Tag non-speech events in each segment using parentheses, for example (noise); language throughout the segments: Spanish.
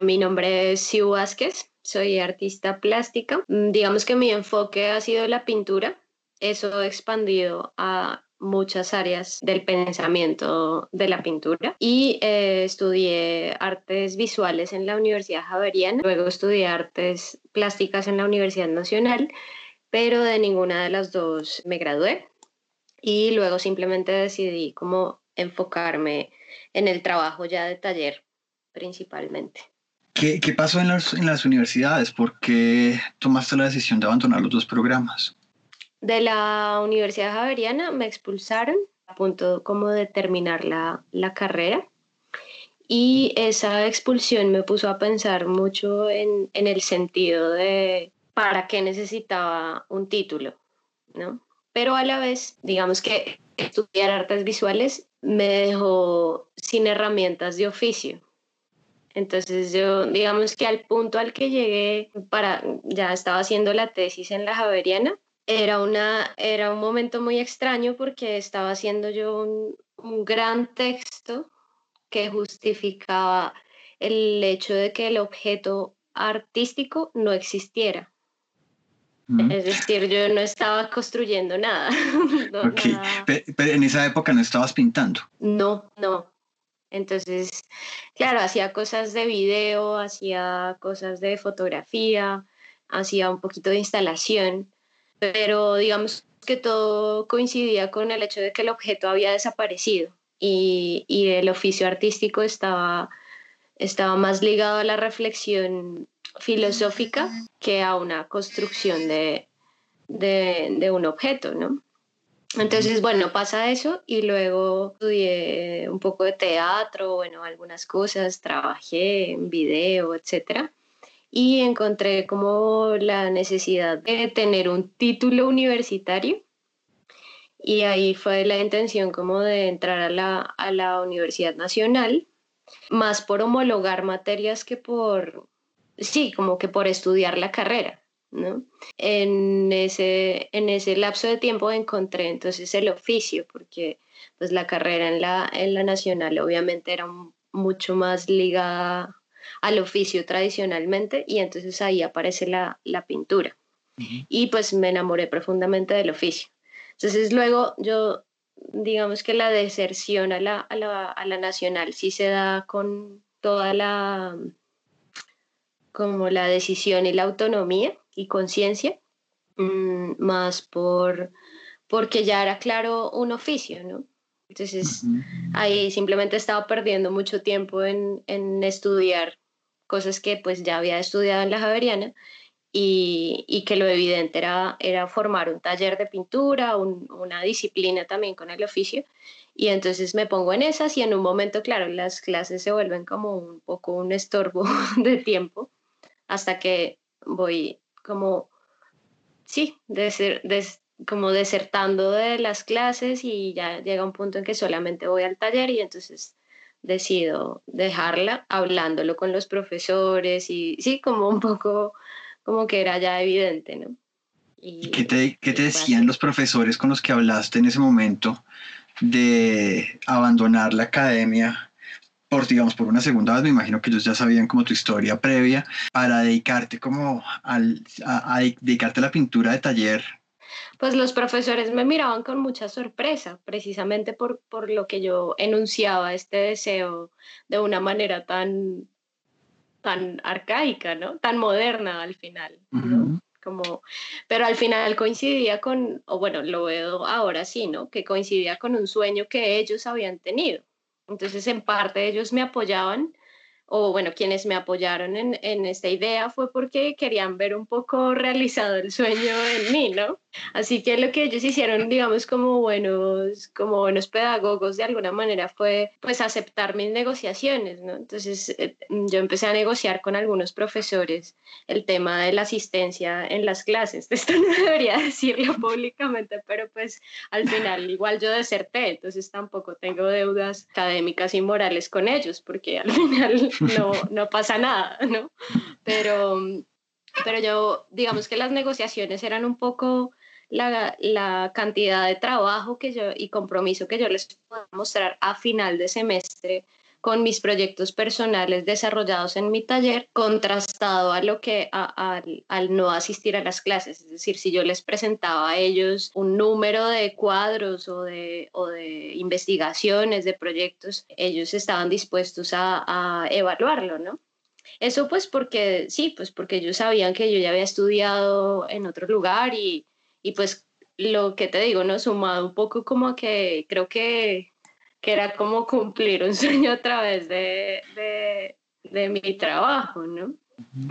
Mi nombre es Siu Vázquez, soy artista plástica. Mm, digamos que mi enfoque ha sido la pintura. Eso expandido a muchas áreas del pensamiento de la pintura y eh, estudié artes visuales en la Universidad Javeriana, luego estudié artes plásticas en la Universidad Nacional, pero de ninguna de las dos me gradué y luego simplemente decidí cómo enfocarme en el trabajo ya de taller principalmente. ¿Qué, pasó en las, en las universidades? ¿Por qué tomaste la decisión de abandonar los dos programas? De la Universidad Javeriana me expulsaron a punto como de terminar la, la carrera y esa expulsión me puso a pensar mucho en, en, el sentido de para qué necesitaba un título, ¿no? Pero a la vez, digamos que estudiar artes visuales me dejó sin herramientas de oficio. Entonces yo, digamos que al punto al que llegué, para, ya estaba haciendo la tesis en la Javeriana, era, una, era un momento muy extraño porque estaba haciendo yo un, un gran texto que justificaba el hecho de que el objeto artístico no existiera. Es decir, yo no estaba construyendo nada. (laughs) Pero, en esa época no estabas pintando. No, no. Entonces, claro, hacía cosas de video, hacía cosas de fotografía, hacía un poquito de instalación, pero digamos que todo coincidía con el hecho de que el objeto había desaparecido y, y el oficio artístico estaba, estaba más ligado a la reflexión filosófica que a una construcción de, de, de un objeto, ¿no? Entonces, bueno, pasa eso y luego estudié un poco de teatro, bueno, algunas cosas, trabajé en video, etcétera y encontré como la necesidad de tener un título universitario y ahí fue la intención como de entrar a la, a la Universidad Nacional, más por homologar materias que por, sí, como que por estudiar la carrera. ¿No? En ese, en ese lapso de tiempo encontré entonces el oficio, porque pues la carrera en la, en la nacional obviamente era mucho más ligada al oficio tradicionalmente y entonces ahí aparece la, la pintura. Y pues me enamoré profundamente del oficio. Entonces luego yo, digamos que la deserción a la, a la, a la nacional sí se da con toda la, como la decisión y la autonomía y conciencia, mmm, más por, porque ya era claro un oficio, ¿no? Entonces ahí simplemente estaba perdiendo mucho tiempo en, en estudiar cosas que pues ya había estudiado en la Javeriana y, y que lo evidente era, era formar un taller de pintura, un, una disciplina también con el oficio. Y entonces me pongo en esas y en un momento, claro, las clases se vuelven como un poco un estorbo (laughs) de tiempo hasta que voy como, sí, de ser, como desertando de las clases y ya llega un punto en que solamente voy al taller y entonces decido dejarla hablándolo con los profesores y sí, como un poco como que era ya evidente, ¿no? Y, ¿Qué te, qué te decían los profesores con los que hablaste en ese momento de abandonar la academia por, digamos, por una segunda vez? Me imagino que ellos ya sabían como tu historia previa para dedicarte como al, a, a dedicarte a la pintura de taller pues los profesores me miraban con mucha sorpresa, precisamente por, por lo que yo enunciaba este deseo de una manera tan, tan arcaica, ¿no? Tan moderna al final, ¿no? Como, pero al final coincidía con, o bueno, lo veo ahora sí, ¿no? Que coincidía con un sueño que ellos habían tenido. Entonces, en parte ellos me apoyaban o bueno, quienes me apoyaron en, en, esta idea fue porque querían ver un poco realizado el sueño en mí, ¿no? Así que lo que ellos hicieron, digamos, como buenos, como buenos pedagogos de alguna manera fue pues aceptar mis negociaciones, ¿no? Entonces eh, yo empecé a negociar con algunos profesores el tema de la asistencia en las clases. (laughs) Esto no debería decirlo públicamente, pero pues al final igual yo deserté, entonces tampoco tengo deudas académicas y morales con ellos, porque al (laughs) final no, no pasa nada, ¿no? Pero, pero yo, digamos que las negociaciones eran un poco la, la, cantidad de trabajo que yo y compromiso que yo les puedo mostrar a final de semestre con mis proyectos personales desarrollados en mi taller, contrastado a lo que al no asistir a las clases. Es decir, si yo les presentaba a ellos un número de cuadros o de, o de investigaciones, de proyectos, ellos estaban dispuestos a, a evaluarlo, ¿no? Eso pues porque, sí, pues porque ellos sabían que yo ya había estudiado en otro lugar y, y pues lo que te digo, ¿no? Sumado un poco como que creo que, que era como cumplir un (laughs) sueño a través de, de, de mi trabajo, ¿no?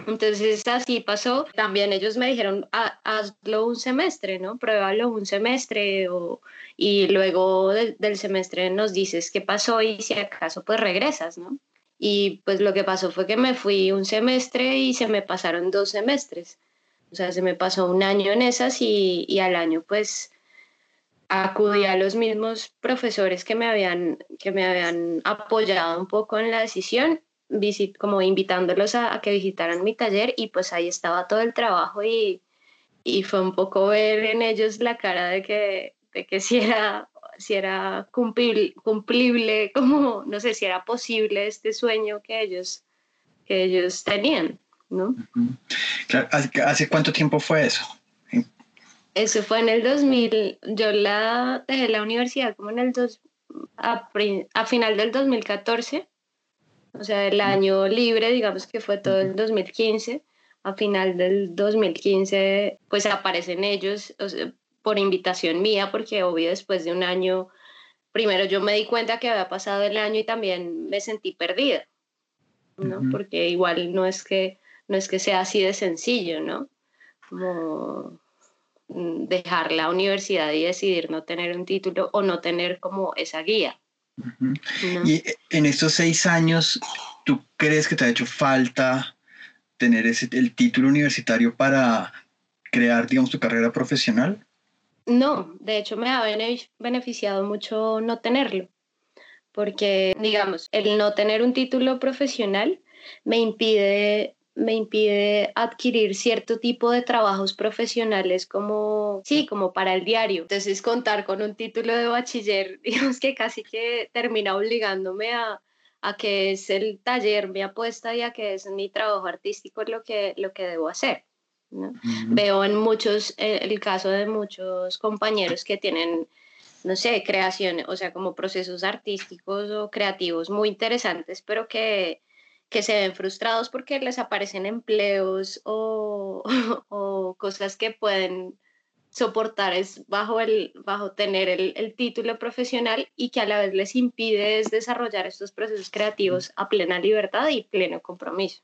Entonces así pasó. También ellos me dijeron, hazlo un semestre, ¿no? Pruébalo un semestre o, y luego del semestre nos dices qué pasó y si acaso pues regresas, ¿no? Y pues lo que pasó fue que me fui un semestre y se me pasaron dos semestres. O sea, se me pasó un año en esas y, y al año pues acudí a los mismos profesores que me habían, que me habían apoyado un poco en la decisión, visit, como invitándolos a, que visitaran mi taller y pues ahí estaba todo el trabajo y, y fue un poco ver en ellos la cara de que, de que si era, si era cumplible, cumplible, como no sé si era posible este sueño que ellos, que ellos tenían. ¿No? ¿hace, cuánto tiempo fue eso? Eso fue en el 2000, yo la dejé la universidad como en el dos, a, final del 2014, o sea, el año libre, digamos que fue todo el 2015, a final del 2015, pues aparecen ellos por invitación mía, porque obvio después de un año, primero yo me di cuenta que había pasado el año y también me sentí perdida, ¿no? Porque igual no es que no es que sea así de sencillo, ¿no? Como mm, dejar la universidad y decidir no tener un título o no tener como esa guía. Y en estos seis años, ¿tú crees que te ha hecho falta tener ese, el título universitario para crear, digamos, tu carrera profesional? No, de hecho me ha beneficiado mucho no tenerlo, porque, digamos, el no tener un título profesional me impide me impide adquirir cierto tipo de trabajos profesionales como, sí, como para el diario. Entonces, contar con un título de bachiller, (laughs) digamos que casi que termina obligándome a, a que es el taller, mi apuesta y a que es mi trabajo artístico lo que, lo que debo hacer. Veo en muchos, eh, el caso de muchos compañeros que tienen no sé, creaciones, o sea, como procesos artísticos o creativos muy interesantes, pero que que se ven frustrados porque les aparecen empleos o, (laughs) o cosas que pueden soportar es bajo, el, bajo tener el, el, título profesional y que a la vez les impide desarrollar estos procesos creativos a plena libertad y pleno compromiso.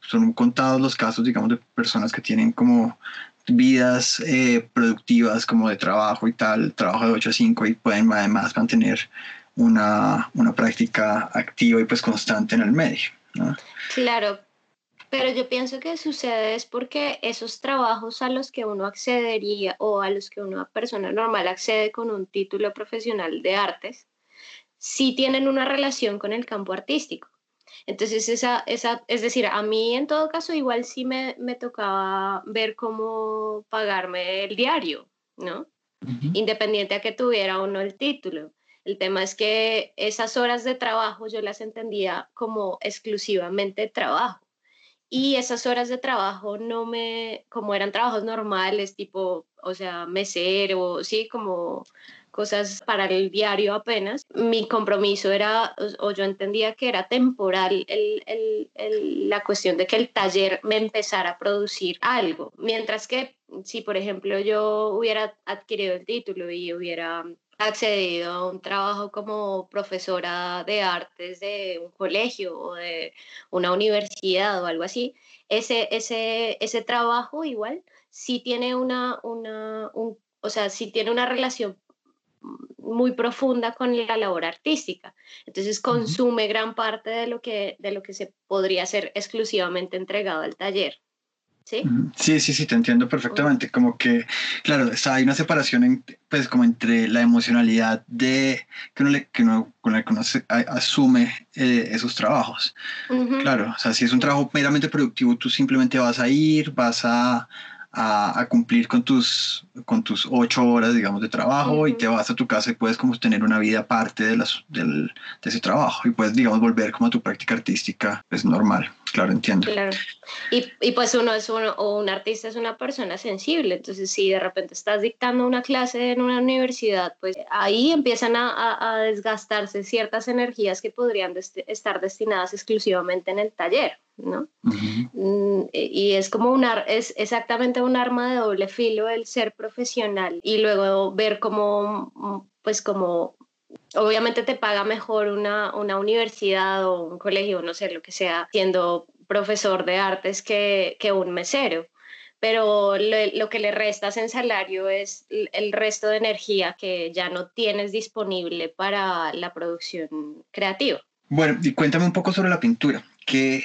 Son contados los casos, digamos, de personas que tienen como vidas eh, productivas como de trabajo y tal, trabajo de 8 a 5 y pueden además mantener una, una práctica activa y pues constante en el medio. Claro, pero yo pienso que sucede es porque esos trabajos a los que uno accedería o a los que una persona normal accede con un título profesional de artes, sí tienen una relación con el campo artístico. Entonces, esa, esa, es decir, a mí en todo caso igual sí me, me tocaba ver cómo pagarme el diario, ¿no? Independiente a que tuviera o no el título. El tema es que esas horas de trabajo yo las entendía como exclusivamente trabajo. Y esas horas de trabajo no me, como eran trabajos normales, tipo, o sea, mesero, sí, como cosas para el diario apenas, mi compromiso era, o, yo entendía que era temporal el, el, la cuestión de que el taller me empezara a producir algo. Mientras que si, por ejemplo, yo hubiera adquirido el título y hubiera accedido a un trabajo como profesora de artes de un colegio o de una universidad o algo así, ese, ese, ese trabajo igual sí tiene una, una o sea, sí tiene una relación muy profunda con la labor artística. Entonces consume gran parte de lo que, de lo que se podría ser exclusivamente entregado al taller. ¿Sí? Sí, sí, sí, te entiendo perfectamente. Como que, claro, hay una separación, pues, como entre la emocionalidad de que uno, le, que uno con la que uno asume eh, esos trabajos. Claro, o sea, si es un trabajo meramente productivo, tú simplemente vas a ir, vas a, a, cumplir con tus, con tus ocho horas, digamos, de trabajo y te vas a tu casa y puedes como tener una vida aparte de, las, del, de ese trabajo y puedes, digamos, volver como a tu práctica artística, es normal, claro, entiendo. Claro. Y, y pues uno es uno, o un artista es una persona sensible, entonces si de repente estás dictando una clase en una universidad, pues ahí empiezan a, a, desgastarse ciertas energías que podrían estar destinadas exclusivamente en el taller. ¿no? Mm, y es como una, es exactamente un arma de doble filo el ser profesional y luego ver cómo, pues como, obviamente te paga mejor una, una universidad o un colegio, no sé, lo que sea, siendo profesor de artes que, que un mesero pero lo, que le restas en salario es el resto de energía que ya no tienes disponible para la producción creativa. Bueno, y cuéntame un poco sobre la pintura. ¿Qué,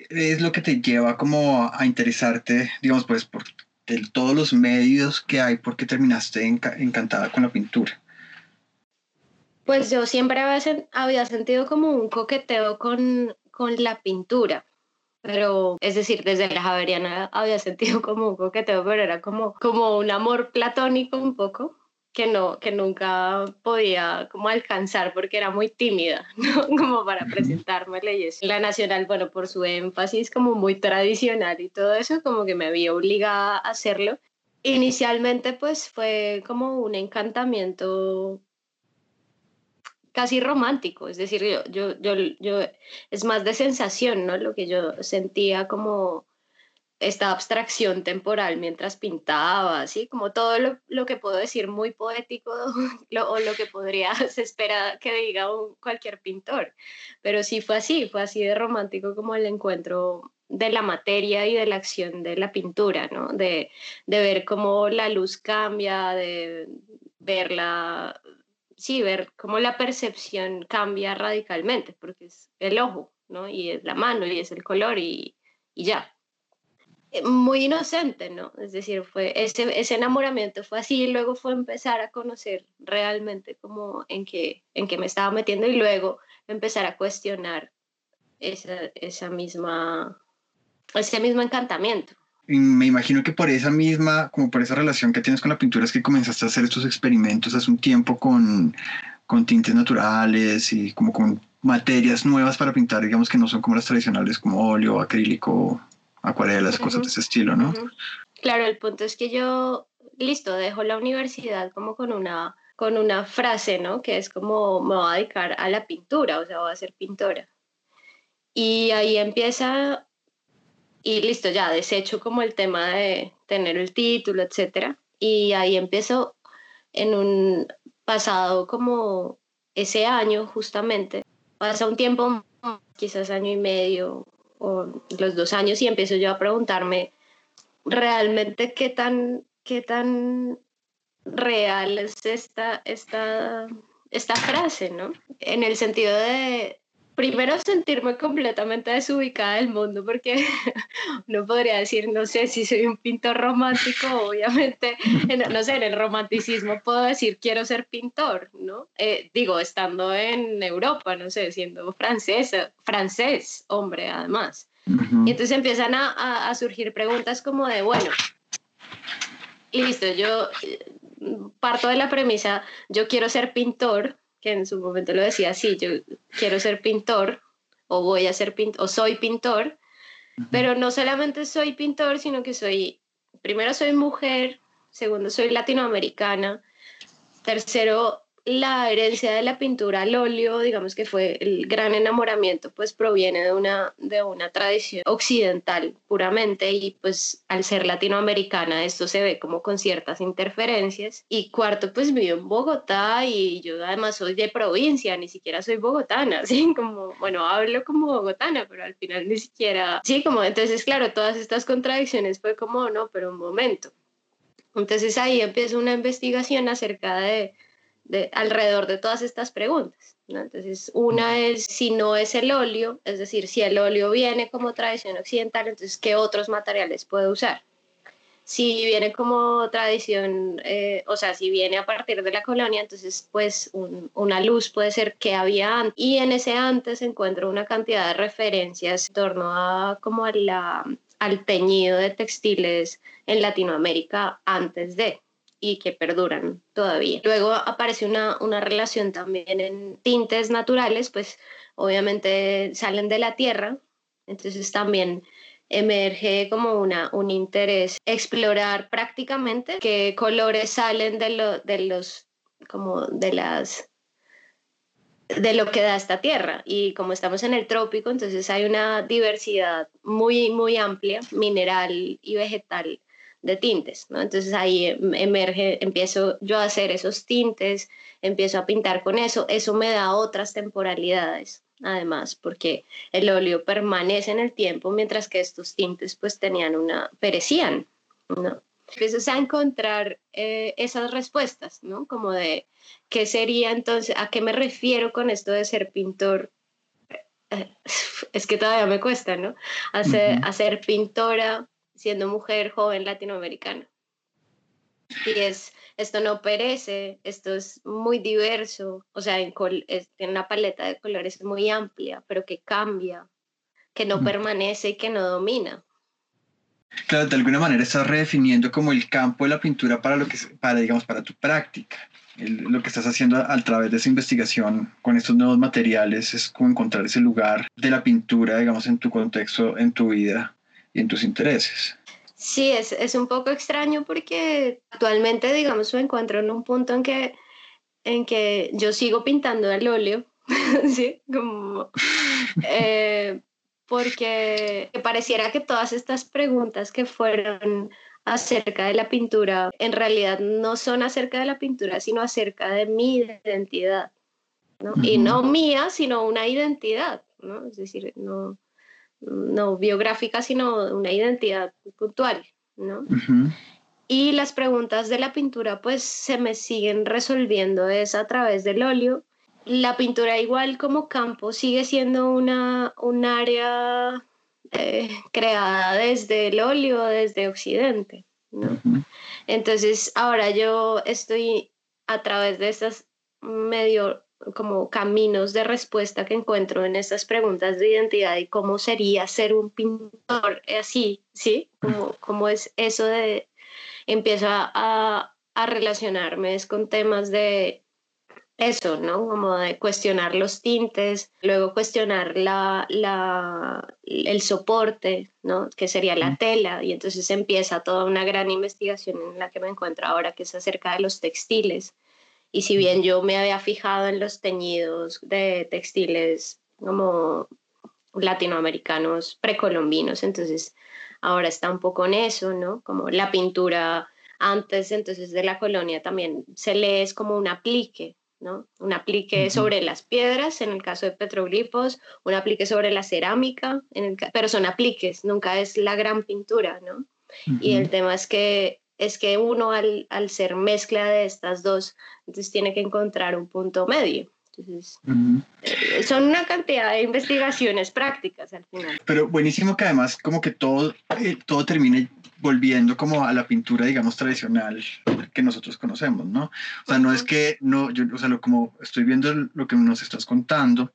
es lo que te lleva como a interesarte, digamos, pues por todos los medios que hay porque terminaste encantada con la pintura? Pues yo siempre había, sentido como un coqueteo con, con la pintura pero es decir, desde la Javeriana había sentido como un coqueteo, pero era como, como un amor platónico un poco que no que nunca podía como alcanzar porque era muy tímida (laughs) ¿no? como para presentarme leyes la nacional bueno por su énfasis como muy tradicional y todo eso como que me había obligado a hacerlo. Inicialmente pues fue como un encantamiento casi romántico, es decir, yo, yo, yo, yo, es más de sensación, ¿no? Lo que yo sentía como esta abstracción temporal mientras pintaba, así como todo lo, que puedo decir muy poético (laughs) o lo que podría (laughs) se espera que diga cualquier pintor. Pero sí fue así, fue así de romántico como el encuentro de la materia y de la acción de la pintura, ¿no? De, de ver cómo la luz cambia, de verla, sí, ver cómo la percepción cambia radicalmente, porque es el ojo, ¿no? Y es la mano y es el color y, y ya. Eh, muy inocente, ¿no? Es decir, fue ese, ese enamoramiento fue así y luego fue empezar a conocer realmente como en qué, en qué me estaba metiendo y luego empezar a cuestionar esa, esa misma, ese mismo encantamiento. Me imagino que por esa misma, como por esa relación que tienes con la pintura es que comenzaste a hacer estos experimentos hace un tiempo con, con tintes naturales y como con materias nuevas para pintar, digamos que no son como las tradicionales como óleo, acrílico, acuarelas, cosas de ese estilo, ¿no? Claro, el punto es que yo, listo, dejo la universidad como con una, con una frase, ¿no? Que es como me voy a dedicar a la pintura, o sea, voy a ser pintora. Y ahí empieza, y listo, ya desecho como el tema de tener el título, etcétera. Y ahí empiezo en un pasado como ese año justamente, pasa un tiempo, quizás año y medio, o los dos años y empiezo yo a preguntarme realmente qué tan, qué tan real es esta, esta, esta frase, ¿no? En el sentido de, primero sentirme completamente desubicada del mundo, porque (laughs) no podría decir, no sé si soy un pintor romántico, (laughs) obviamente, no sé, en el romanticismo puedo decir quiero ser pintor, ¿no? Eh, digo, estando en Europa, no sé, siendo francesa, francés, hombre, además. Y entonces empiezan a, a, surgir preguntas como de, bueno, listo, yo eh, parto de la premisa, yo quiero ser pintor, que en su momento lo decía, sí, yo quiero ser pintor o voy a ser pintor o soy pintor, pero no solamente soy pintor, sino que soy, primero soy mujer, segundo soy latinoamericana, tercero la herencia de la pintura al óleo, digamos que fue el gran enamoramiento, pues proviene de una, de una tradición occidental puramente y pues al ser latinoamericana esto se ve como con ciertas interferencias. Y cuarto, pues vivo en Bogotá y yo además soy de provincia, ni siquiera soy bogotana, (laughs) así como, bueno, hablo como bogotana, pero al final ni siquiera, sí, como entonces, claro, todas estas contradicciones fue como, no, pero un momento. Entonces ahí empieza una investigación acerca de alrededor de todas estas preguntas. Entonces, una es si no es el óleo, es decir, si el óleo viene como tradición occidental, entonces, ¿qué otros materiales puedo usar? si viene como tradición, eh, o sea, si viene a partir de la colonia, entonces pues una luz puede ser que había antes. Y en ese antes encuentro una cantidad de referencias en torno a como la, al teñido de textiles en Latinoamérica antes de y que perduran todavía. Luego aparece una, una relación también en tintes naturales, pues obviamente salen de la tierra, entonces también emerge como una, un interés explorar prácticamente qué colores salen de, lo, de los como de las de lo que da esta tierra y como estamos en el trópico entonces hay una diversidad muy muy amplia mineral y vegetal de tintes, ¿no? Entonces ahí emerge, empiezo yo a hacer esos tintes, empiezo a pintar con eso, eso me da otras temporalidades, además, porque el óleo permanece en el tiempo, mientras que estos tintes pues tenían una, perecían, ¿no? Empiezo a encontrar eh, esas respuestas, ¿no? Como de, ¿qué sería entonces, a qué me refiero con esto de ser pintor? Eh, es que todavía me cuesta, ¿no? Hacer, hacer pintora siendo mujer joven latinoamericana. Y es, esto no perece, esto es muy diverso, o sea, en tiene una paleta de colores muy amplia, pero que cambia, que no permanece y que no domina. Claro, de alguna manera estás redefiniendo como el campo de la pintura para lo que para digamos para tu práctica. lo que estás haciendo a, a, través de esa investigación con estos nuevos materiales es como encontrar ese lugar de la pintura, digamos, en tu contexto, en tu vida y en tus intereses. Sí, es, es un poco extraño porque actualmente, digamos, me encuentro en un punto en que, en que yo sigo pintando al óleo, (laughs) ¿sí? Como, eh, porque pareciera que todas estas preguntas que fueron acerca de la pintura, en realidad no son acerca de la pintura, sino acerca de mi identidad, ¿no? Y no mía, sino una identidad, ¿no? Es decir, no, no biográfica, sino una identidad puntual, ¿no? Y las preguntas de la pintura pues se me siguen resolviendo es a través del óleo. La pintura igual como campo sigue siendo una, un área eh, creada desde el óleo, desde Occidente, ¿no? Entonces ahora yo estoy a través de estas medio como caminos de respuesta que encuentro en estas preguntas de identidad y cómo sería ser un pintor así, ¿sí? Como, cómo es eso de, empiezo a, a relacionarme con temas de eso, ¿no? Como de cuestionar los tintes, luego cuestionar la, la, el soporte, ¿no? Que sería la tela, y entonces empieza toda una gran investigación en la que me encuentro ahora, que es acerca de los textiles y si bien yo me había fijado en los teñidos de textiles como latinoamericanos precolombinos, entonces ahora está un poco en eso, ¿no? Como la pintura antes entonces de la colonia también se lee es como un aplique, ¿no? Un aplique sobre las piedras, en el caso de petroglifos, un aplique sobre la cerámica, en el, pero son apliques, nunca es la gran pintura, ¿no? Y el tema es que es que uno al, al, ser mezcla de estas dos, entonces tiene que encontrar un punto medio. Entonces, eh, son una cantidad de investigaciones prácticas al final. Pero buenísimo que además como que todo, eh, todo termine volviendo como a la pintura, digamos, tradicional que nosotros conocemos, ¿no? O sea, no es que, no, yo, o sea, lo, como estoy viendo lo que nos estás contando,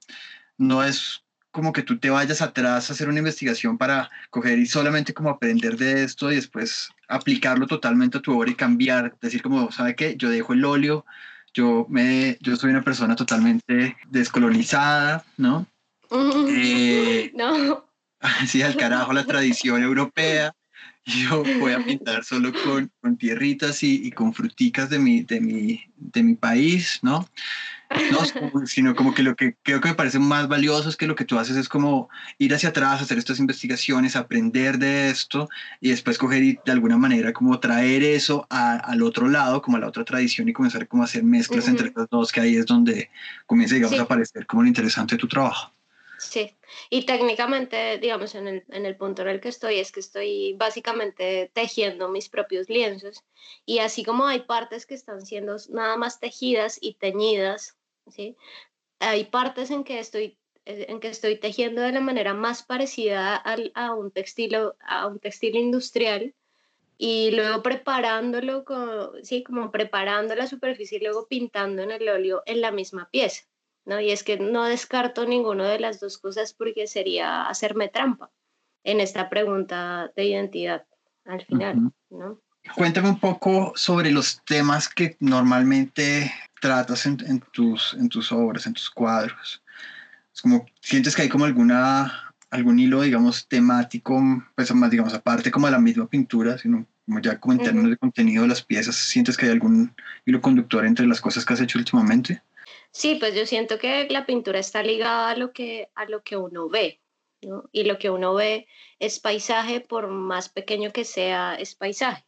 no es como que tú te vayas atrás a hacer una investigación para coger y solamente como aprender de esto y después aplicarlo totalmente a tu obra y cambiar, decir como, ¿sabe qué? Yo dejo el óleo, yo, me, yo soy una persona totalmente descolonizada, ¿no? Eh, (laughs) no. (laughs) Así al carajo la tradición europea. (laughs) Yo voy a pintar solo con, con tierritas y, y, con fruticas de mi, de mi, de mi país, ¿no? No, sino como que lo que creo que me parece más valioso es que lo que tú haces es como ir hacia atrás, hacer estas investigaciones, aprender de esto y después coger y de alguna manera como traer eso al otro lado, como a la otra tradición y comenzar como a hacer mezclas entre las dos, que ahí es donde comienza, digamos, a aparecer como lo interesante de tu trabajo. Sí, y técnicamente, digamos, en el, en el punto en el que estoy, es que estoy básicamente tejiendo mis propios lienzos y así como hay partes que están siendo nada más tejidas y teñidas ¿sí? Hay partes en que estoy eh, en que estoy tejiendo de la manera más parecida al, a, un textil, a un textil industrial y luego preparándolo, sí, como preparando la superficie y luego pintando en el óleo en la misma pieza, ¿no? Y es que no descarto ninguno de las dos cosas porque sería hacerme trampa en esta pregunta de identidad al final, ¿no? Cuéntame un poco sobre los temas que normalmente tratas en, en, tus, en tus obras, en tus cuadros. Es como, ¿sientes que hay como alguna, algún hilo, digamos, temático, pues más, digamos, aparte como de la misma pintura, sino como ya como en términos de contenido de las piezas, ¿sientes que hay algún hilo conductor entre las cosas que has hecho últimamente? Sí, pues yo siento que la pintura está ligada a lo que, a lo que uno ve, ¿no? Y lo que uno ve es paisaje, por más pequeño que sea, es paisaje.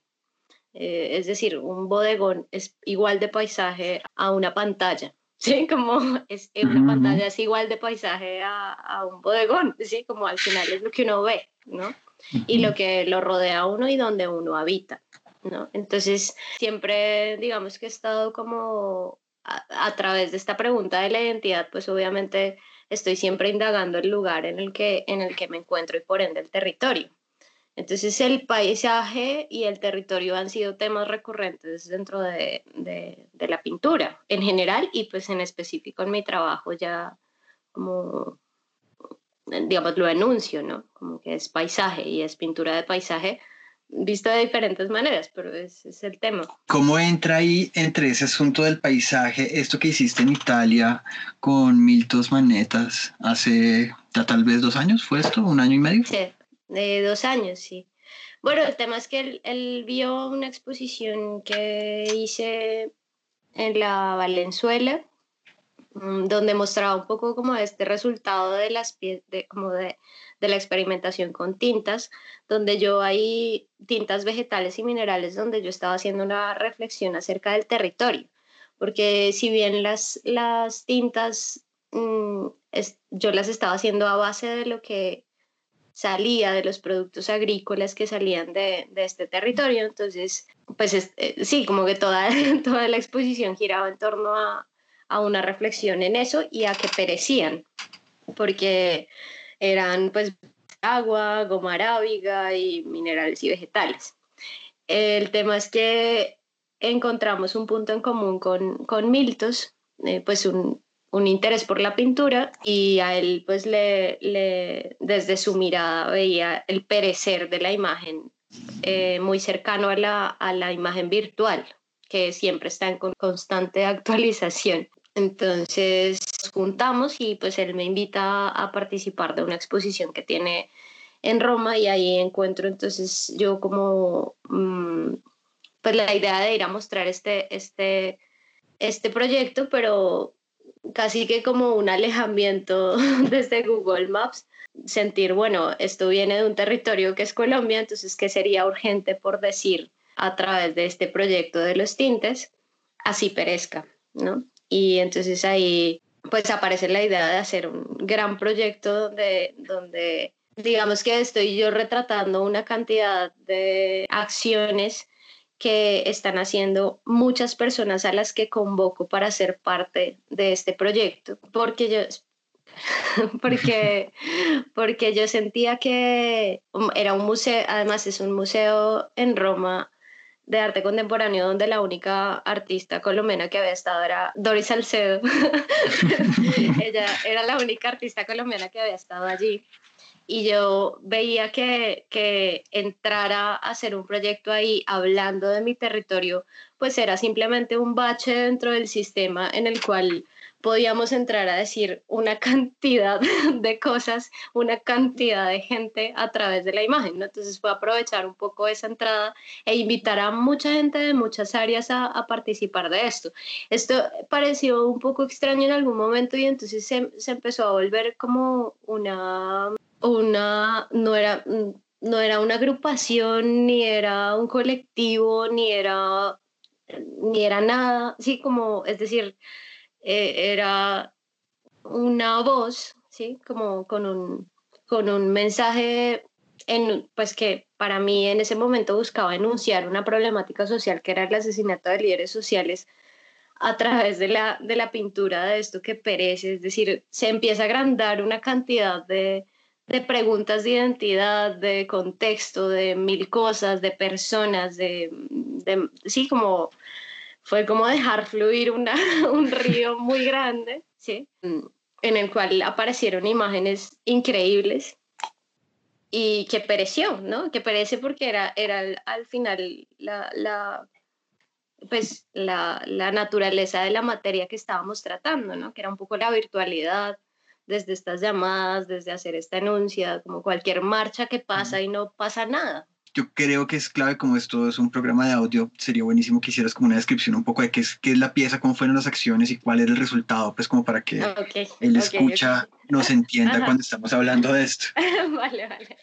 Eh, es decir, un bodegón es igual de paisaje a una pantalla, (laughs) ¿sí? Como es, una pantalla es igual de paisaje a, a, un bodegón, ¿sí? Como al final es lo que uno ve, ¿no? Y lo que lo rodea a uno y donde uno habita, ¿no? Entonces, siempre, digamos que he estado como a, a través de esta pregunta de la identidad, pues obviamente estoy siempre indagando el lugar en el que, en el que me encuentro y por ende el territorio. Entonces el paisaje y el territorio han sido temas recurrentes dentro de, de, la pintura en general y pues en específico en mi trabajo ya como, digamos, lo anuncio, ¿no? Como que es paisaje y es pintura de paisaje visto de diferentes maneras, pero ese es el tema. ¿Cómo entra ahí entre ese asunto del paisaje, esto que hiciste en Italia con Miltos Manetas hace ya tal vez dos años, fue esto? ¿Un año y medio? Sí, de dos años, sí. Bueno, el tema es que él, él vio una exposición que hice en la Valenzuela, mm, donde mostraba un poco como este resultado de las de, como de, de, la experimentación con tintas, donde yo hay tintas vegetales y minerales, donde yo estaba haciendo una reflexión acerca del territorio, porque si bien las, las tintas mm, yo las estaba haciendo a base de lo que salía de los productos agrícolas que salían de, de este territorio. Entonces, pues eh, sí, como que toda, (laughs) toda la exposición giraba en torno a, a, una reflexión en eso y a que perecían, porque eran pues agua, goma arábiga y minerales y vegetales. El tema es que encontramos un punto en común con, con Miltos, eh, pues un, un interés por la pintura y a él pues le, desde su mirada veía el perecer de la imagen eh, muy cercano a la, a la imagen virtual que siempre está en constante (laughs) actualización. Entonces juntamos y pues él me invita a participar de una exposición que tiene en Roma y ahí encuentro entonces yo como mm, pues la idea de ir a mostrar este, este, este proyecto, pero casi que como un alejamiento (laughs) desde Google Maps, sentir, bueno, esto viene de un territorio que es Colombia, entonces, ¿qué sería urgente por decir a través de este proyecto de los tintes? Así perezca, ¿no? Y entonces ahí pues aparece la idea de hacer un gran proyecto donde, donde digamos que estoy yo retratando una cantidad de acciones que están haciendo muchas personas a las que convoco para ser parte de este proyecto, porque yo, (laughs) porque, (laughs) porque yo sentía que era un museo, además es un museo en Roma de arte contemporáneo donde la única artista colombiana que había estado era Doris Salcedo. (laughs) Ella era la única artista colombiana que había estado allí y yo veía que, que entrar a hacer un proyecto ahí hablando de mi territorio, pues era simplemente un bache dentro del sistema en el cual podíamos entrar a decir una (laughs) cantidad de cosas, una cantidad de gente a través de la imagen. ¿no? Entonces fue aprovechar un poco esa entrada e invitar a mucha gente de muchas áreas a, a, participar de esto. Esto pareció un poco extraño en algún momento y entonces se, se empezó a volver como una una, no era, no era una agrupación, ni era un colectivo, ni era, ni era nada, sí, como, es decir, eh, era una voz, sí, como con un, con un mensaje en, pues que para mí en ese momento buscaba enunciar una problemática social que era el asesinato de líderes sociales a través de la, de la pintura de esto que perece, es decir, se empieza a agrandar una cantidad de, de preguntas de identidad, de contexto, de mil cosas, de personas, de, de sí, como fue como dejar fluir una, (laughs) un río muy grande, ¿sí? en el cual aparecieron imágenes increíbles y que pereció, ¿no? Que perece porque era, era al, final la, la pues la, la, naturaleza de la materia que estábamos tratando, ¿no? Que era un poco la virtualidad, desde estas llamadas, desde hacer esta enuncia, como cualquier marcha que pasa y no pasa nada, yo creo que es clave, como esto es un programa de audio, sería buenísimo que hicieras como una descripción un poco de qué es, qué es la pieza, cómo fueron las acciones y cuál era el resultado, pues como para que él escucha, nos entienda cuando estamos hablando de esto. (laughs) vale, vale.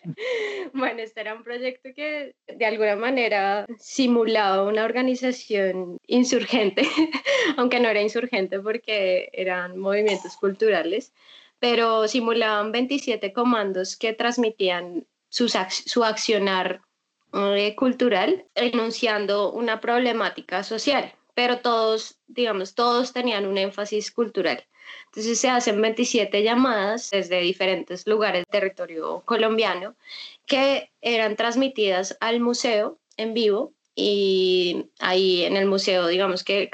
Bueno, este era un proyecto que de alguna manera simulaba una organización insurgente, (laughs) aunque no era insurgente porque eran movimientos culturales, pero simulaban 27 comandos que transmitían su, su accionar eh, cultural enunciando una problemática social, pero todos, digamos, todos tenían un énfasis cultural. Entonces se hacen 27 llamadas desde diferentes lugares del territorio colombiano que eran transmitidas al museo en vivo y ahí en el museo, digamos que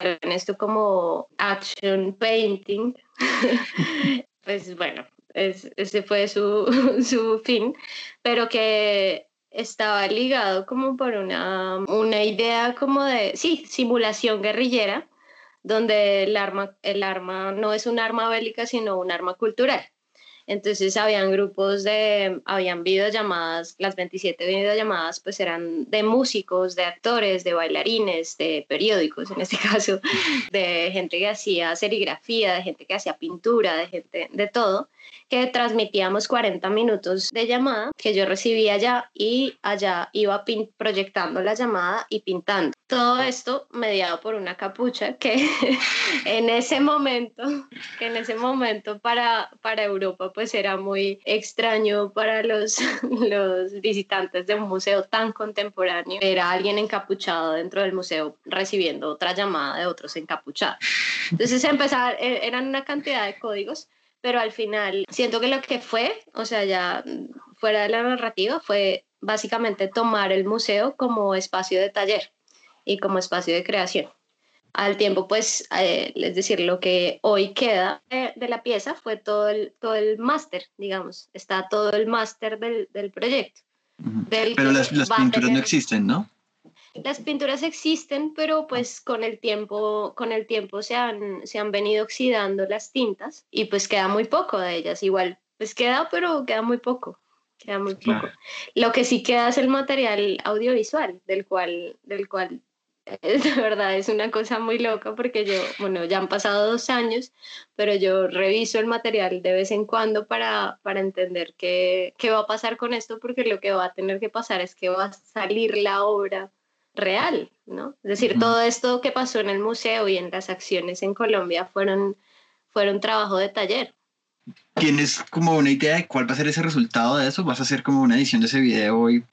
en esto como action painting, (laughs) pues bueno, ese fue su, (laughs) su fin, pero que estaba ligado como por una, una idea como de, sí, simulación guerrillera, donde el arma, el arma no es un arma bélica, sino un arma cultural. Entonces habían grupos de, habían videollamadas, las 27 videollamadas pues eran de músicos, de actores, de bailarines, de periódicos en este (laughs) caso, de gente que hacía serigrafía, de gente que hacía pintura, de gente de todo que transmitíamos 40 minutos de llamada que yo recibía allá y allá iba proyectando la llamada y pintando. Todo esto mediado por una capucha que (laughs) en ese momento, en ese momento para, para Europa pues era muy extraño para los, (laughs) los visitantes de un museo tan contemporáneo. Era alguien encapuchado dentro del museo recibiendo otra llamada de otros encapuchados. Entonces empezar, e, eran una cantidad de códigos pero al final siento que lo que fue, o sea, ya fuera de la narrativa, fue básicamente tomar el museo como espacio de taller y como espacio de creación. Al tiempo, pues, eh, es decir, lo que hoy queda de, la pieza fue todo el, todo el máster, digamos, está todo el máster del, del proyecto. Pero las, las pinturas no existen, ¿no? Las pinturas existen, pero pues con el tiempo, con el tiempo se han, se han venido oxidando las tintas y pues queda muy poco de ellas. Igual, pues queda, pero queda muy poco. Queda muy poco. Lo que sí queda es el material audiovisual, del cual, del cual (laughs) de verdad es una cosa muy loca porque yo, bueno, ya han pasado dos años, pero yo reviso el material de vez en cuando para, para entender qué, qué va a pasar con esto, porque lo que va a tener que pasar es que va a salir la obra real, ¿no? Es decir, todo esto que pasó en el museo y en las acciones en Colombia fueron, fueron trabajo de taller. ¿Tienes como una idea de cuál va a ser ese resultado de eso? ¿Vas a hacer como una edición de ese video y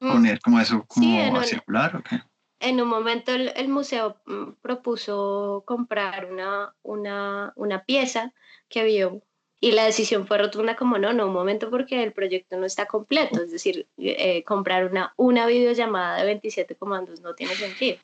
mm. poner como eso como a circular o qué? En un momento el, el, museo mm, propuso comprar una, una, una pieza que vio y la decisión fue rotunda como no, no, un momento porque el proyecto no está completo, es decir, eh, comprar una, una videollamada de 27 comandos no tiene sentido.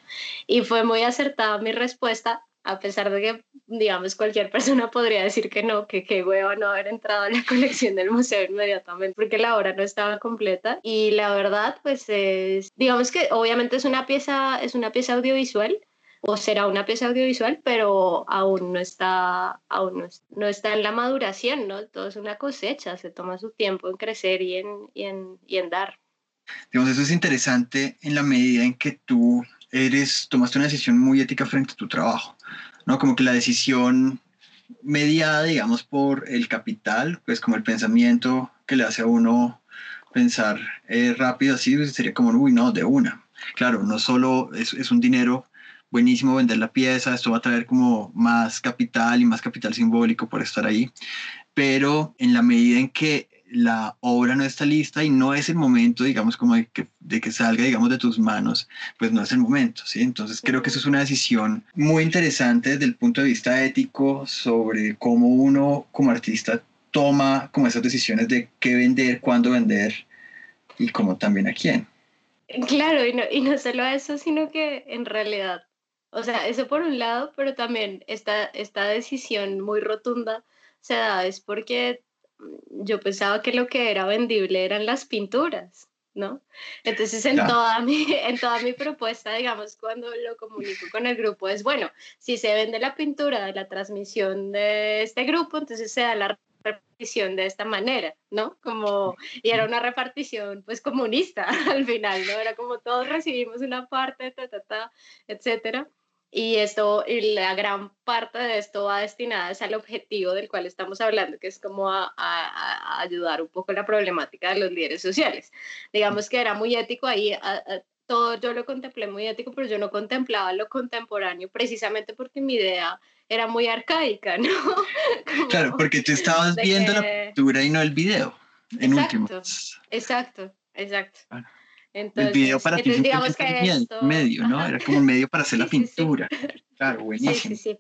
Y fue muy acertada mi respuesta, a pesar de que, digamos, cualquier persona podría decir que no, que qué hueva no haber entrado a la (laughs) colección del museo inmediatamente, porque la obra no estaba completa. Y la verdad, pues es, digamos que obviamente es una pieza, es una pieza audiovisual, o será una pieza audiovisual, pero aún no está, aún no, está en la maduración, ¿no? Todo es una cosecha, se toma su tiempo en crecer y en, y en, y en dar. Digamos, eso es interesante en la medida en que tú eres, tomaste una decisión muy ética frente a tu trabajo, ¿no? Como que la decisión mediada, digamos, por el capital, pues como el pensamiento que le hace a uno pensar eh, rápido, así, pues, sería como, uy, no, de una. Claro, no solo es, es un dinero buenísimo vender la pieza, esto va a traer como más capital y más capital simbólico por estar ahí, pero en la medida en que la obra no está lista y no es el momento, digamos, como de que, de que salga, digamos, de tus manos, pues no es el momento, ¿sí? Entonces creo que eso es una decisión muy interesante desde el punto de vista ético sobre cómo uno como artista toma como esas decisiones de qué vender, cuándo vender y como también a quién. Claro, y no, y no solo eso, sino que en realidad, o sea, eso por un lado, pero también esta, esta decisión muy rotunda se da es porque yo pensaba que lo que era vendible eran las pinturas. ¿no? Entonces, en, toda mi, (laughs) en toda mi propuesta, digamos, cuando lo comunico con el grupo, es bueno, si se vende la pintura de la transmisión de este grupo, entonces se da la repartición de esta manera, ¿no? Como, y era una repartición, pues, comunista (laughs) al final, ¿no? Era como todos recibimos una parte, ta, ta, ta, etcétera y esto y la gran parte de esto va destinada al objetivo del cual estamos hablando, que es como a, a, ayudar un poco la problemática de los líderes sociales. Digamos que era muy ético ahí, todo yo lo contemplé muy ético, pero yo no contemplaba lo contemporáneo precisamente porque mi idea era muy arcaica, (laughs) ¿no? claro, porque tú estabas viendo la pintura y no el video, en exacto, último. Exacto, exacto. Entonces, el video para ti digamos que esto... medio, ¿no? Era como medio para hacer la pintura. Claro, buenísimo. Sí, sí, sí.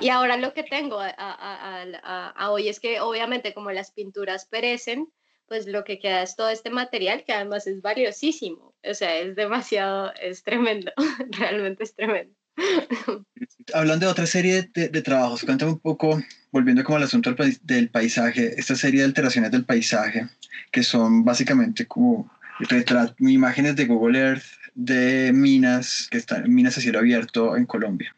Y ahora lo que tengo a, a, a, hoy es que obviamente como las pinturas perecen, pues lo que queda es todo este material que además es valiosísimo. O sea, es demasiado, es tremendo, (laughs) realmente es tremendo. Hablando de otra serie de, de, trabajos, cuéntame un poco, volviendo como al asunto del, del paisaje, esta serie de alteraciones del paisaje, que son básicamente como imágenes de Google Earth de minas que están minas a cielo abierto en Colombia.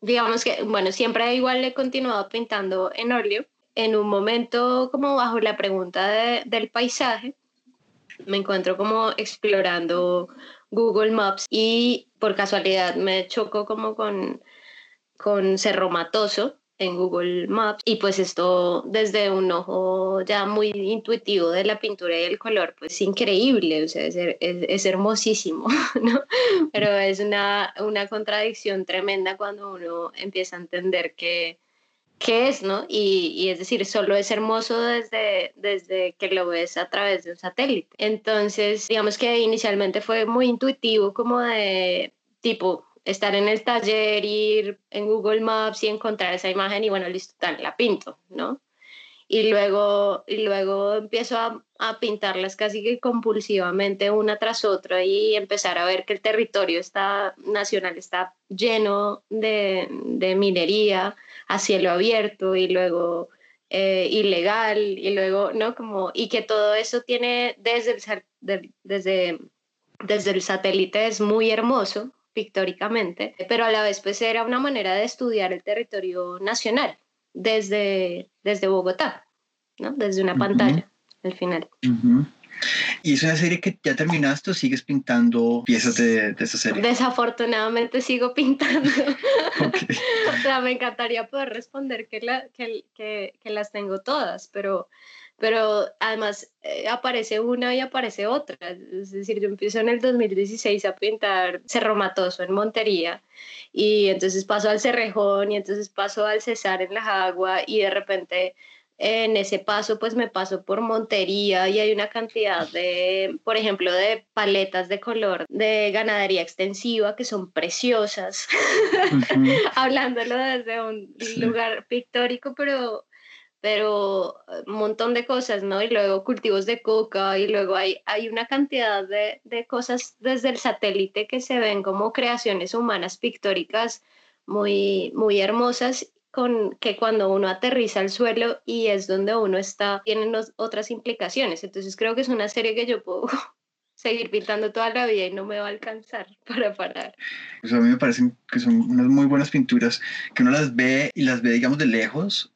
Digamos que, bueno, siempre igual he continuado pintando en óleo. En un momento como bajo la pregunta del paisaje, me encuentro como explorando Google Maps y por casualidad me choco como con, con Cerro Matoso, en Google Maps y pues esto desde un ojo ya muy intuitivo de la pintura y el color pues es increíble, o sea, es, es, hermosísimo, (laughs) ¿no? Pero es una, una contradicción tremenda cuando uno empieza a entender que qué es, ¿no? Y, y, es decir, solo es hermoso desde, desde que lo ves a través de un satélite. Entonces, digamos que inicialmente fue muy intuitivo como de tipo, estar en el taller, ir en Google Maps y encontrar esa imagen y bueno, listo, tal, la pinto, ¿no? Y luego, y luego empiezo a, a, pintarlas casi que compulsivamente una tras otra y empezar a ver que el territorio está, nacional está lleno de, de minería a cielo abierto y luego eh, ilegal y luego, ¿no? Como, y que todo eso tiene desde el, desde, desde el satélite es muy hermoso pictóricamente, pero a la vez pues era una manera de estudiar el territorio nacional desde, desde Bogotá, ¿no? Desde una pantalla, al final. ¿Y es una serie que ya terminaste o sigues pintando piezas de, de esa serie? Desafortunadamente sigo pintando. (laughs) o sea, me encantaría poder responder que, la, que, que, que las tengo todas, pero pero además eh, aparece una y aparece otra. Es decir, yo empiezo en el 2016 a pintar Cerro Matoso en Montería y entonces paso al Cerrejón y entonces paso al Cesar en la Agua y de repente en ese paso pues me paso por Montería y hay una cantidad de, por ejemplo, de paletas de color de ganadería extensiva que son preciosas, (laughs) hablándolo desde un lugar pictórico, pero pero un montón de cosas, ¿no? Y luego cultivos de coca y luego hay, hay una cantidad de, de, cosas desde el satélite que se ven como creaciones humanas pictóricas muy, muy hermosas con que cuando uno aterriza al suelo y es donde uno está, tienen otras implicaciones. Entonces creo que es una serie que yo puedo (laughs) seguir pintando toda la vida y no me va a alcanzar (laughs) para parar. Pues a mí me parecen que son unas muy buenas pinturas, que uno las ve y las ve, digamos, de lejos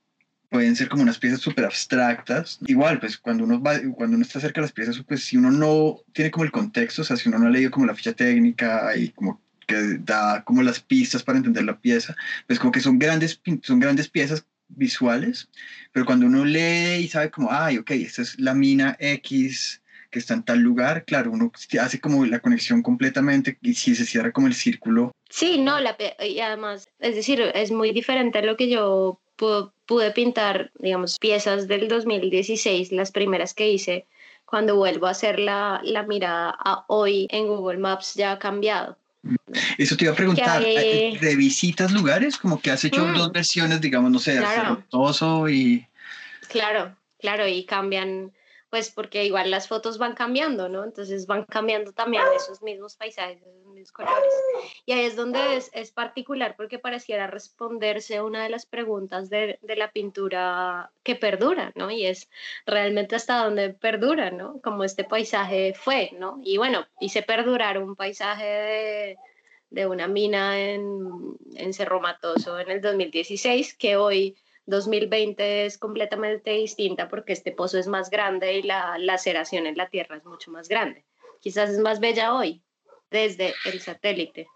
pueden ser como unas piezas súper abstractas. Igual, pues cuando uno, va, cuando uno está cerca de las piezas, pues si uno no tiene como el contexto, o sea, si uno no ha leído como la ficha técnica y como que da como las pistas para entender la pieza, pues como que son grandes, son grandes piezas visuales, pero cuando uno lee y sabe como, ay, ok, esta es la mina X que está en tal lugar, claro, uno hace como la conexión completamente y si se cierra como el círculo. Sí, no, la, y además, es decir, es muy diferente a lo que yo pude pintar, digamos, piezas del 2016, las primeras que hice, cuando vuelvo a hacer la, la mirada a hoy en Google Maps ya ha cambiado. Eso te iba a preguntar, ¿revisitas lugares? Como que has hecho mm. dos versiones, digamos, no sé, claro. y... Claro, claro, y cambian, pues porque igual las fotos van cambiando, ¿no? Entonces van cambiando también esos mismos paisajes, esos mismos colores. Y ahí es donde es, particular porque pareciera responderse una de las preguntas de, de, la pintura que perdura, ¿no? Y es realmente hasta dónde perdura, ¿no? Como este paisaje fue, ¿no? Y bueno, hice perdurar un paisaje de, de una mina en, en Cerro Matoso en el 2016 que hoy 2020 es completamente distinta porque este pozo es más grande y la laceración en la Tierra es mucho más grande. Quizás es más bella hoy desde el satélite.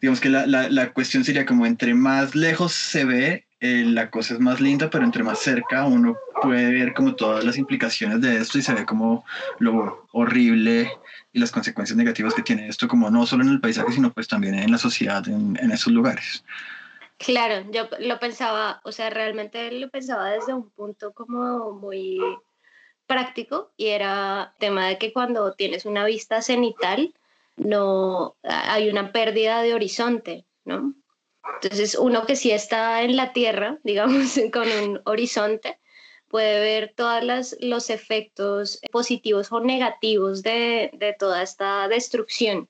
Digamos que la, la, la cuestión sería como entre más lejos se ve, eh, la cosa es más linda, pero entre más cerca uno puede ver como todas las implicaciones de esto y se ve como lo horrible y las consecuencias negativas que tiene esto, como no solo en el paisaje, sino pues también en la sociedad, en, en esos lugares. Claro, yo lo pensaba, o sea, realmente lo pensaba desde un punto como muy práctico y era tema de que cuando tienes una vista cenital no hay una pérdida de horizonte, ¿no? Entonces, uno que sí está en la Tierra, (laughs) digamos, con un horizonte, puede ver todos los efectos positivos o negativos de, de toda esta destrucción,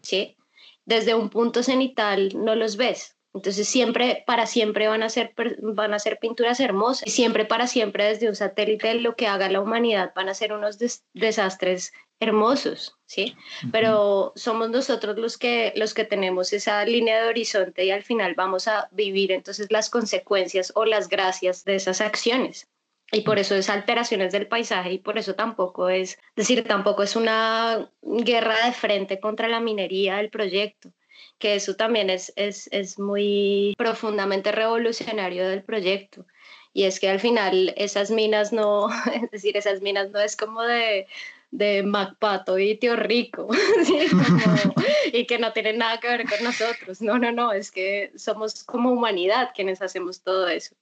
¿sí? Desde un punto cenital no los ves, entonces siempre, para siempre van a ser, van a ser pinturas hermosas. Y siempre, para siempre, desde un satélite, lo que haga la humanidad van a ser unos desastres hermosos, ¿sí? Pero somos nosotros los que, los que tenemos esa línea de horizonte y al final vamos a vivir entonces las consecuencias o las gracias de esas acciones. Y por eso es alteraciones del paisaje y por eso tampoco es, decir, tampoco es una guerra de frente contra la minería del proyecto que eso también es, es, es muy profundamente revolucionario del proyecto. Y es que al final esas minas no, (laughs) es decir, esas minas no es como de, de Macpato y Tío Rico, (laughs) (laughs) y que no tienen nada que ver con nosotros. No, no, no, es que somos como humanidad quienes hacemos todo eso.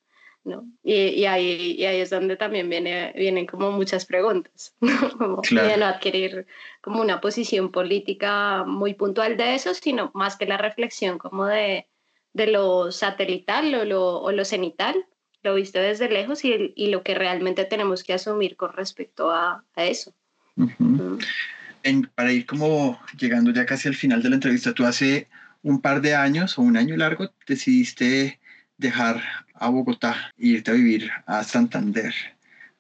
¿No? Y, y, ahí, y ahí es donde también viene, vienen como muchas preguntas, (laughs) como claro. de no adquirir como una posición política muy puntual de eso, sino más que la reflexión como de, de lo satelital o lo, o lo cenital, lo visto desde lejos y, y, lo que realmente tenemos que asumir con respecto a, a eso. Uh -huh. uh -huh. En, para ir como llegando ya casi al final de la entrevista, tú hace un par de años o un año largo decidiste dejar a Bogotá e irte a vivir a Santander,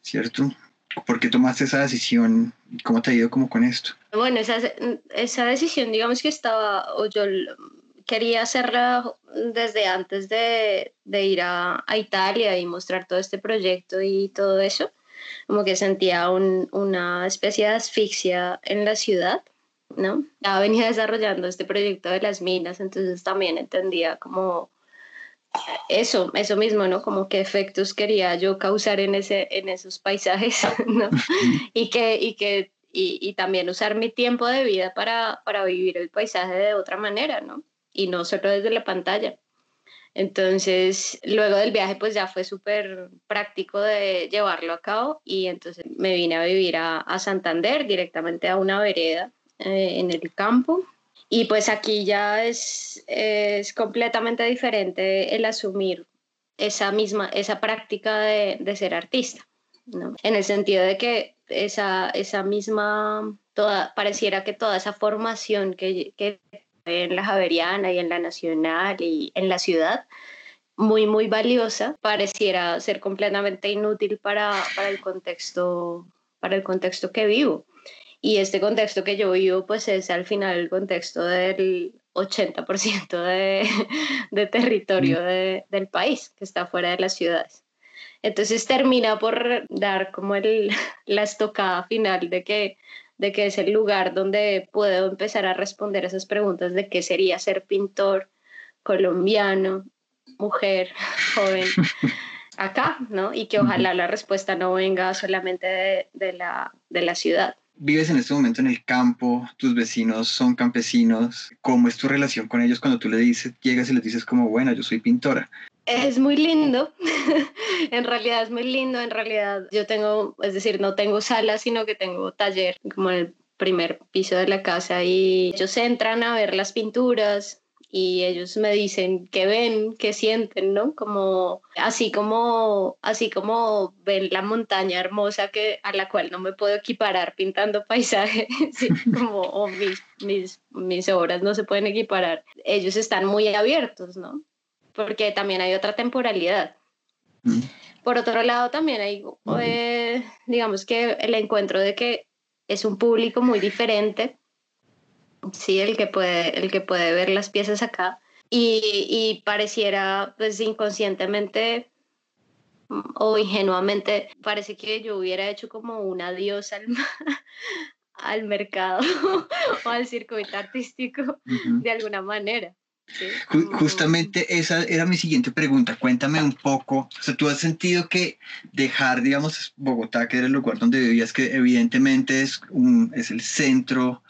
¿cierto? ¿Por qué tomaste esa decisión cómo te ha ido como con esto? Bueno, esa, esa decisión, digamos que estaba, o yo quería hacerla desde antes de, de ir a, a, Italia y mostrar todo este proyecto y todo eso, como que sentía un, una especie de asfixia en la ciudad, ¿no? Ya venía desarrollando este proyecto de las minas, entonces también entendía como eso, eso mismo, ¿no? Como qué efectos quería yo causar en, ese, en esos paisajes, (laughs) ¿no? y que, y que y, también usar mi tiempo de vida para, para vivir el paisaje de otra manera, ¿no? Y no solo desde la pantalla. Entonces, luego del viaje, pues ya fue súper práctico de llevarlo a cabo y entonces me vine a vivir a, a Santander, directamente a una vereda eh, en el campo, y pues aquí ya es, es completamente diferente el asumir esa misma, esa práctica de, de ser artista. En el sentido de que esa, esa misma, toda, pareciera que toda esa formación que, que en la Javeriana y en la Nacional y en la ciudad, muy, muy valiosa, pareciera ser completamente inútil para, para, el, contexto, para el contexto que vivo. Y este contexto que yo vivo, pues es al final el contexto del 80% de, (laughs) de territorio de, del país, que está fuera de las ciudades. Entonces termina por dar como el, (laughs) la estocada final de que, de que es el lugar donde puedo empezar a responder esas preguntas de qué sería ser pintor colombiano, mujer, (laughs) joven, acá, ¿no? Y que ojalá la respuesta no venga solamente de, de la, de la ciudad vives en este momento en el campo, tus vecinos son campesinos, ¿cómo es tu relación con ellos cuando tú le dices, llegas y les dices como, bueno, yo soy pintora? Es muy lindo, (laughs) en realidad es muy lindo, en realidad yo tengo, es decir, no tengo sala, sino que tengo taller como el primer piso de la casa y ellos entran a ver las pinturas y ellos me dicen qué ven, qué sienten, ¿no? Como así como así como ven la montaña hermosa que a la cual no me puedo equiparar pintando paisajes, (laughs) como o mis, mis, mis obras no se pueden equiparar. Ellos están muy abiertos, ¿no? Porque también hay otra temporalidad. Por otro lado, también hay, eh, digamos que el encuentro de que es un público muy diferente sí, el que puede, el que puede ver las piezas acá. Y, pareciera, pues inconscientemente o ingenuamente, parece que yo hubiera hecho como un adiós al, (laughs) al mercado (laughs) o al circuito artístico de alguna manera. Justamente esa era mi siguiente pregunta. Cuéntame un poco, o sea, tú has sentido que dejar, digamos, Bogotá, que era el lugar donde vivías, que evidentemente es, un, es el centro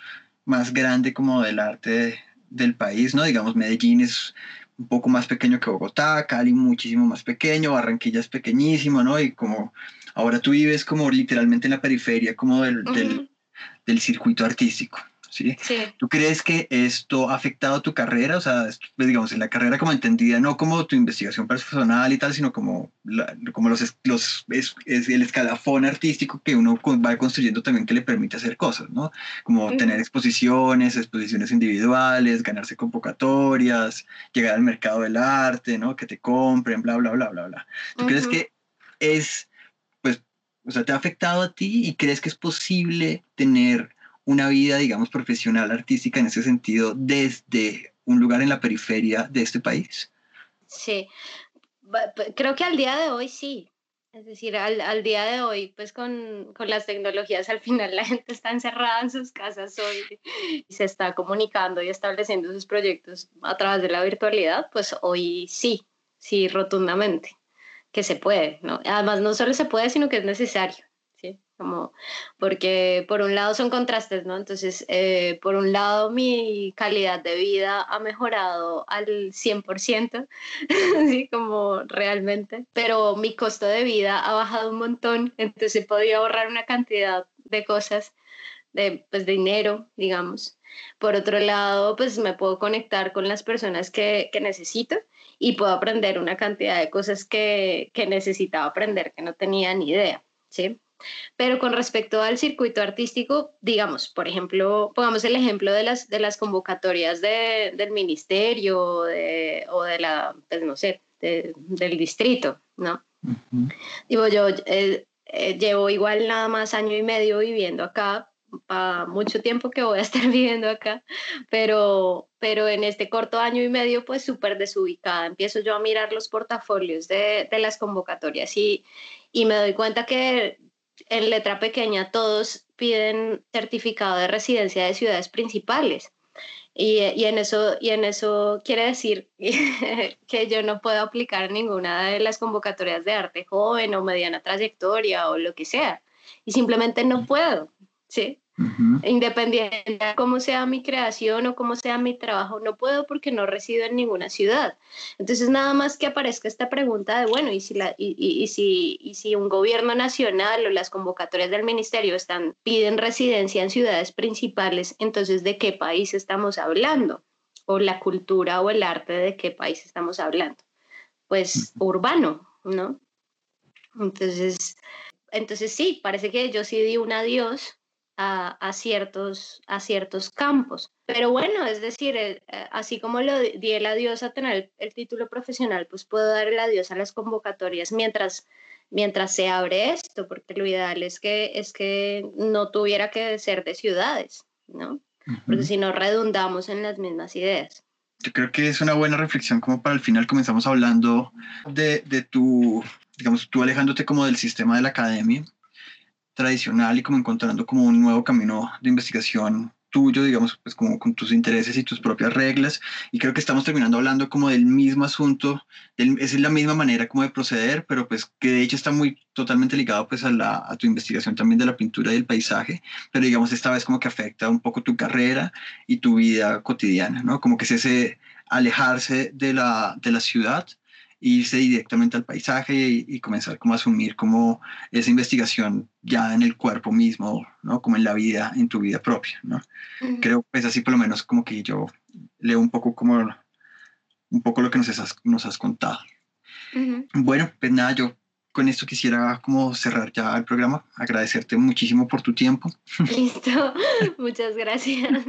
más grande como del arte del país, ¿no? Digamos, Medellín es un poco más pequeño que Bogotá, Cali muchísimo más pequeño, Barranquilla es pequeñísimo, ¿no? Y como ahora tú vives como literalmente en la periferia como del, del circuito artístico. ¿Sí? ¿Tú crees que esto ha afectado tu carrera? O sea, pues, digamos, en la carrera como entendida, no como tu investigación personal y tal, sino como, como los, los es, el escalafón artístico que uno va construyendo también que le permite hacer cosas, ¿no? Como tener exposiciones, exposiciones individuales, ganarse convocatorias, llegar al mercado del arte, ¿no? Que te compren, bla, bla, bla, bla, bla. ¿Tú crees que es, pues, o sea, te ha afectado a ti y crees que es posible tener una vida, digamos, profesional, artística en ese sentido desde un lugar en la periferia de este país? Sí, creo que al día de hoy sí. Es decir, al, al día de hoy, pues con, con, las tecnologías, al final la gente está encerrada en sus casas hoy y se está comunicando y estableciendo sus proyectos a través de la virtualidad, pues hoy sí, sí, rotundamente, que se puede, ¿no? Además, no solo se puede, sino que es necesario como porque por un lado son contrastes, ¿no? Entonces, eh, por un lado mi calidad de vida ha mejorado al 100%, (laughs) sí, como realmente, pero mi costo de vida ha bajado un montón, entonces he podido ahorrar una cantidad de cosas, de, pues, de dinero, digamos. Por otro lado, pues me puedo conectar con las personas que, que necesito y puedo aprender una cantidad de cosas que, que necesitaba aprender, que no tenía ni idea, ¿sí? Pero con respecto al circuito artístico, digamos, por ejemplo, pongamos el ejemplo de las, de las convocatorias de, del ministerio de, o de la, pues no sé, del distrito, ¿no? Digo, yo eh, eh, llevo igual nada más año y medio viviendo acá, para mucho tiempo que voy a estar (laughs) viviendo acá, pero, pero en este corto año y medio, pues súper desubicada. Empiezo yo a mirar los portafolios de, de las convocatorias y, y me doy cuenta que en letra pequeña todos piden certificado de residencia de ciudades principales. Y, y, en eso, y en eso quiere decir (laughs) que yo no puedo aplicar ninguna de las convocatorias de arte joven o mediana trayectoria o lo que sea. Y simplemente no puedo, ¿sí? Independiente de cómo sea mi creación o cómo sea mi trabajo, no puedo porque no resido en ninguna ciudad. Entonces, nada más que aparezca esta pregunta de, bueno, ¿y si, la, y, y, si, y si un gobierno nacional o las convocatorias del ministerio están, piden residencia en ciudades principales, entonces, ¿de qué país estamos hablando? O la cultura o el arte, ¿de qué país estamos hablando? Pues urbano, ¿no? Entonces, entonces sí, parece que yo sí di un adiós a, ciertos, a ciertos campos. Pero bueno, es decir, eh, así como lo di el adiós a tener el, título profesional, pues puedo dar el adiós a las convocatorias mientras, mientras se abre esto, porque lo ideal es que, es que no tuviera que ser de ciudades, ¿no? Porque si no redundamos en las mismas ideas. Yo creo que es una buena reflexión como para el final comenzamos hablando de, de tu, digamos, tú alejándote como del sistema de la academia tradicional y como encontrando como un nuevo camino de investigación tuyo, digamos, pues como con tus intereses y tus propias reglas. Y creo que estamos terminando hablando como del mismo asunto, es la misma manera como de proceder, pero pues que de hecho está muy totalmente ligado pues a, la, a tu investigación también de la pintura y el paisaje, pero digamos esta vez como que afecta un poco tu carrera y tu vida cotidiana, ¿no? Como que es ese alejarse de la, de la ciudad irse directamente al paisaje y, comenzar como a asumir como esa investigación ya en el cuerpo mismo, ¿no? Como en la vida, en tu vida propia, ¿no? Creo que es así por lo menos como que yo leo un poco como un poco lo que nos has, nos has contado. Bueno, pues nada, yo con esto quisiera como cerrar ya el programa, agradecerte muchísimo por tu tiempo. Listo, (laughs) muchas gracias.